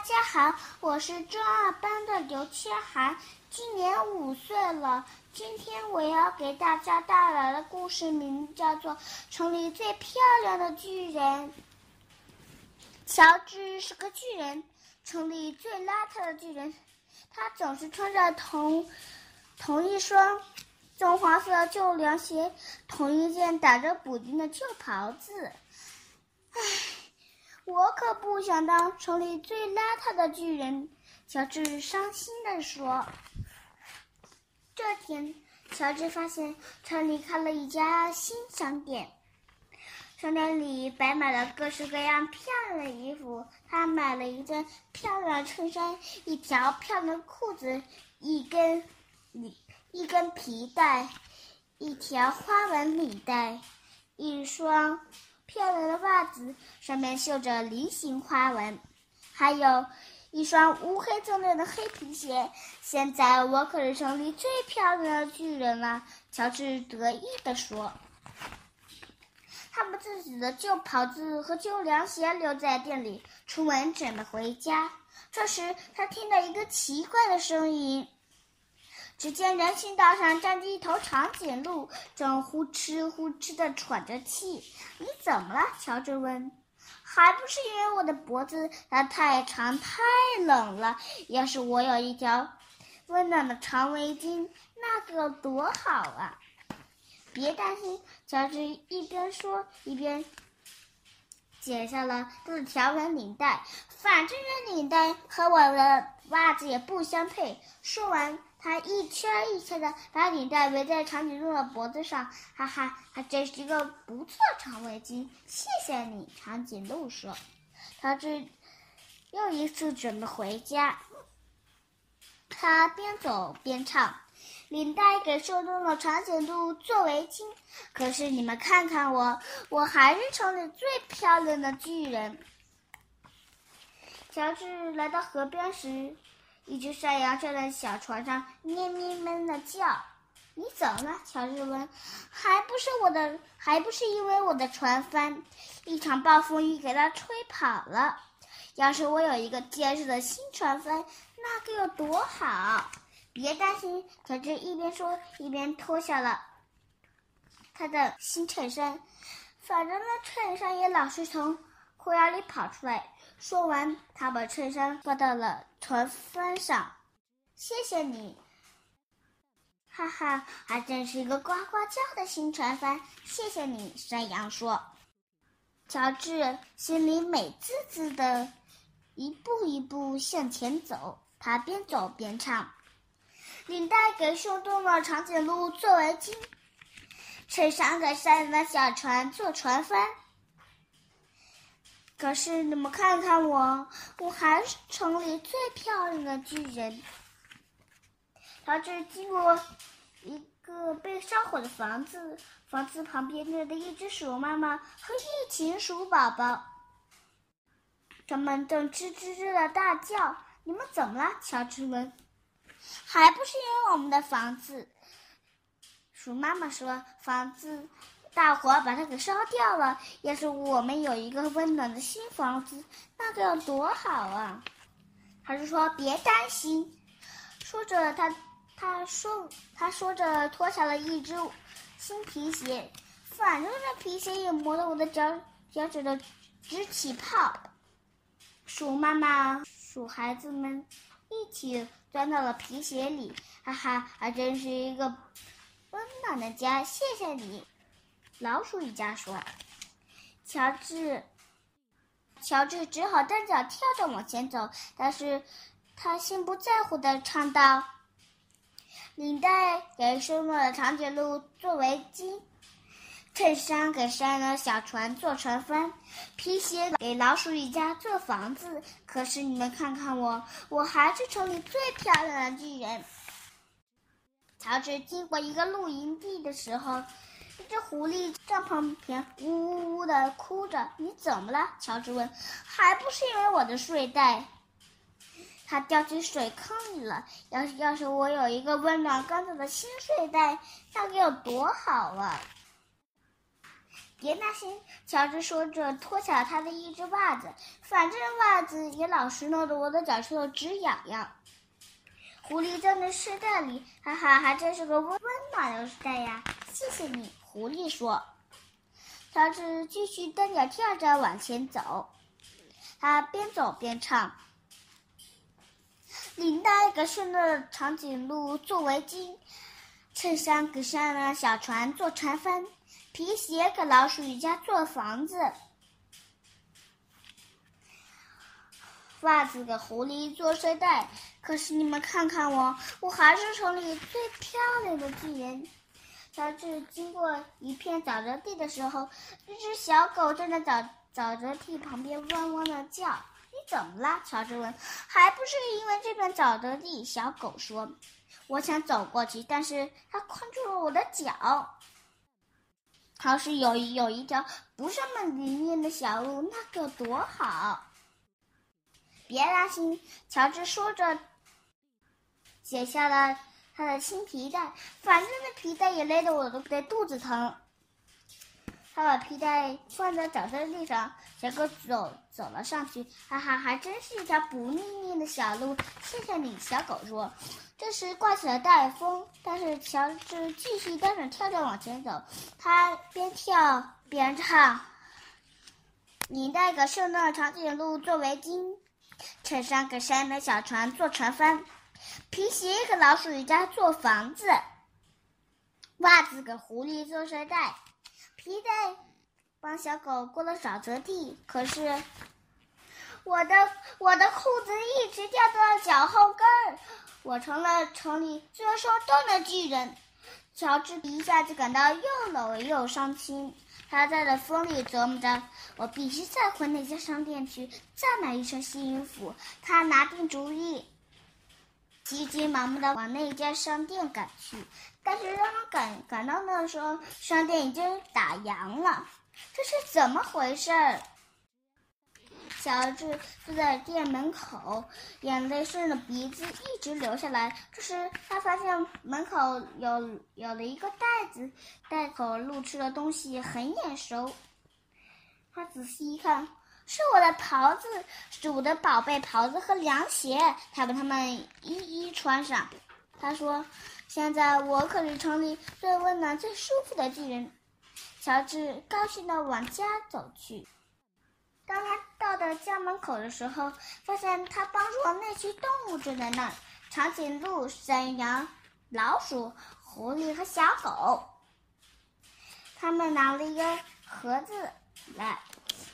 大家好，我是中二班的刘千涵，今年五岁了。今天我要给大家带来的故事名叫做《城里最漂亮的巨人》。乔治是个巨人，城里最邋遢的巨人。他总是穿着同同一双棕黄色旧凉鞋，同一件打着补丁的旧袍子。唉。我可不想当城里最邋遢的巨人，乔治伤心地说。这天，乔治发现城里开了一家新商店，商店里摆满了各式各样漂亮的衣服。他买了一件漂亮的衬衫，一条漂亮的裤子，一根领一根皮带，一条花纹领带，一双。漂亮的袜子上面绣着菱形花纹，还有一双乌黑锃亮的黑皮鞋。现在我可是城里最漂亮的巨人了，乔治得意地说。他把自己的旧袍子和旧凉鞋留在店里，出门准备回家。这时，他听到一个奇怪的声音。只见人行道上站着一头长颈鹿，正呼哧呼哧地喘着气。你怎么了？乔治问。还不是因为我的脖子它太长太冷了。要是我有一条温暖的长围巾，那该有多好啊！别担心，乔治一边说一边解下了他的条纹领带。反正这领带和我的袜子也不相配。说完。他一圈一圈的把领带围在长颈鹿的脖子上，哈哈，还真是一个不错长围巾。谢谢你，长颈鹿说。乔治又一次准备回家，他边走边唱：“领带给受冻的长颈鹿做围巾，可是你们看看我，我还是城里最漂亮的巨人。”乔治来到河边时。一只山羊站在小船上，咩咩咩的叫。你怎么了？乔治问。还不是我的，还不是因为我的船帆，一场暴风雨给它吹跑了。要是我有一个结实的新船帆，那该有多好！别担心，乔治一边说一边脱下了他的新衬衫。反正那衬衫也老是从裤腰里跑出来。说完，他把衬衫挂到了船帆上。谢谢你，哈哈，还真是一个呱呱叫的新船帆。谢谢你，山羊说。乔治心里美滋滋的，一步一步向前走。他边走边唱：“领带给受冻的长颈鹿做围巾，衬衫给山里的小船做船帆。”可是你们看看我，我还是城里最漂亮的巨人。乔治经过一个被烧毁的房子，房子旁边站着一只鼠妈妈和一群鼠宝宝，他们正吱吱吱的大叫。你们怎么了？乔治问。还不是因为我们的房子，鼠妈妈说，房子。大火把它给烧掉了。要是我们有一个温暖的新房子，那该有多好啊！还是说别担心。说着，他他说他说着脱下了一只新皮鞋。反正这皮鞋也磨得我的脚脚趾头直起泡。鼠妈妈、鼠孩子们一起钻到了皮鞋里，哈哈，还真是一个温暖的家。谢谢你。老鼠一家说：“乔治，乔治只好单脚跳着往前走，但是他心不在乎的唱道：‘领带给瘦弱的长颈鹿做围巾，衬衫给山羊的小船做船帆，皮鞋给老鼠一家做房子。可是你们看看我，我还是城里最漂亮的巨人。’乔治经过一个露营地的时候。”一只狐狸帐篷边呜呜呜的哭着，你怎么了？乔治问。还不是因为我的睡袋，它掉进水坑里了。要是要是我有一个温暖干燥的新睡袋，那该有多好啊！别担心，乔治说着，脱下了他的一只袜子。反正袜子也老是弄得我的脚趾头直痒痒。狐狸站在睡袋里，哈哈，还真是个温温暖的睡袋呀！谢谢你，狐狸说。乔治继续蹬脚跳着往前走，他边走边唱：“领带给顺的长颈鹿做围巾，衬衫给山的小船做船帆，皮鞋给老鼠一家做房子，袜子给狐狸做睡袋。可是你们看看我，我还是城里最漂亮的巨人。”乔治经过一片沼泽地的时候，一只小狗正在沼沼泽地旁边汪汪的叫。“你怎么了？”乔治问。“还不是因为这片沼泽地。”小狗说。“我想走过去，但是它困住了我的脚。要是有有一条不是那么泥泞的小路，那该有多好！”别担心，乔治说着，解下了。他的新皮带，反正那皮带也勒得我都得肚子疼。他把皮带放在沼泽地上，小狗走走了上去，哈哈，还真是一条不腻腻的小路。谢谢你，小狗说。这时刮起了大风，但是乔治继续蹬着跳着往前走，他边跳边唱：“你带个圣诞长颈鹿做围巾，衬衫给山的小船做船帆。”皮鞋给老鼠一家做房子，袜子给狐狸做睡袋，皮带帮小狗过了沼泽地。可是 我的我的裤子一直掉到了脚后跟，我成了城里最受冻的巨人。乔治一下子感到又冷又伤心，他在这风里琢磨着：我必须再回那家商店去，再买一身新衣服。他拿定主意。急急忙忙的往那家商店赶去，但是当他赶赶到那时候，商店已经打烊了。这是怎么回事？乔治坐在店门口，眼泪顺着鼻子一直流下来。这时，他发现门口有有了一个袋子，袋口露出的东西很眼熟。他仔细一看。是我的袍子，是我的宝贝袍子和凉鞋。他把它们一一穿上。他说：“现在我可是城里最温暖、最舒服的巨人。”乔治高兴地往家走去。当他到了家门口的时候，发现他帮助的那群动物正在那儿：长颈鹿、山羊、老鼠、狐狸和小狗。他们拿了一个盒子来。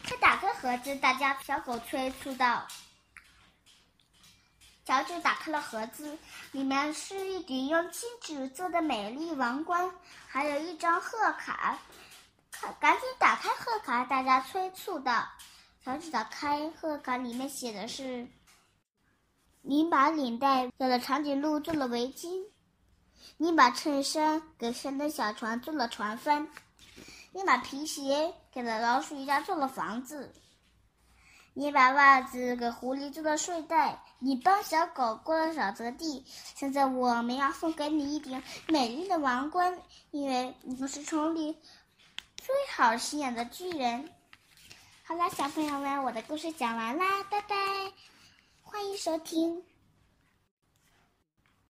他打开盒子，大家小狗催促道：“乔治打开了盒子，里面是一顶用金纸做的美丽王冠，还有一张贺卡。赶赶紧打开贺卡！”大家催促道。乔治打开贺卡，里面写的是：“你把领带给了长颈鹿做了围巾，你把衬衫给神的小船做了船帆。”你把皮鞋给了老鼠一家做了房子，你把袜子给狐狸做了睡袋，你帮小狗过了沼泽地。现在我们要送给你一顶美丽的王冠，因为你是城里最好心眼的巨人。好啦，小朋友们，我的故事讲完啦，拜拜，欢迎收听。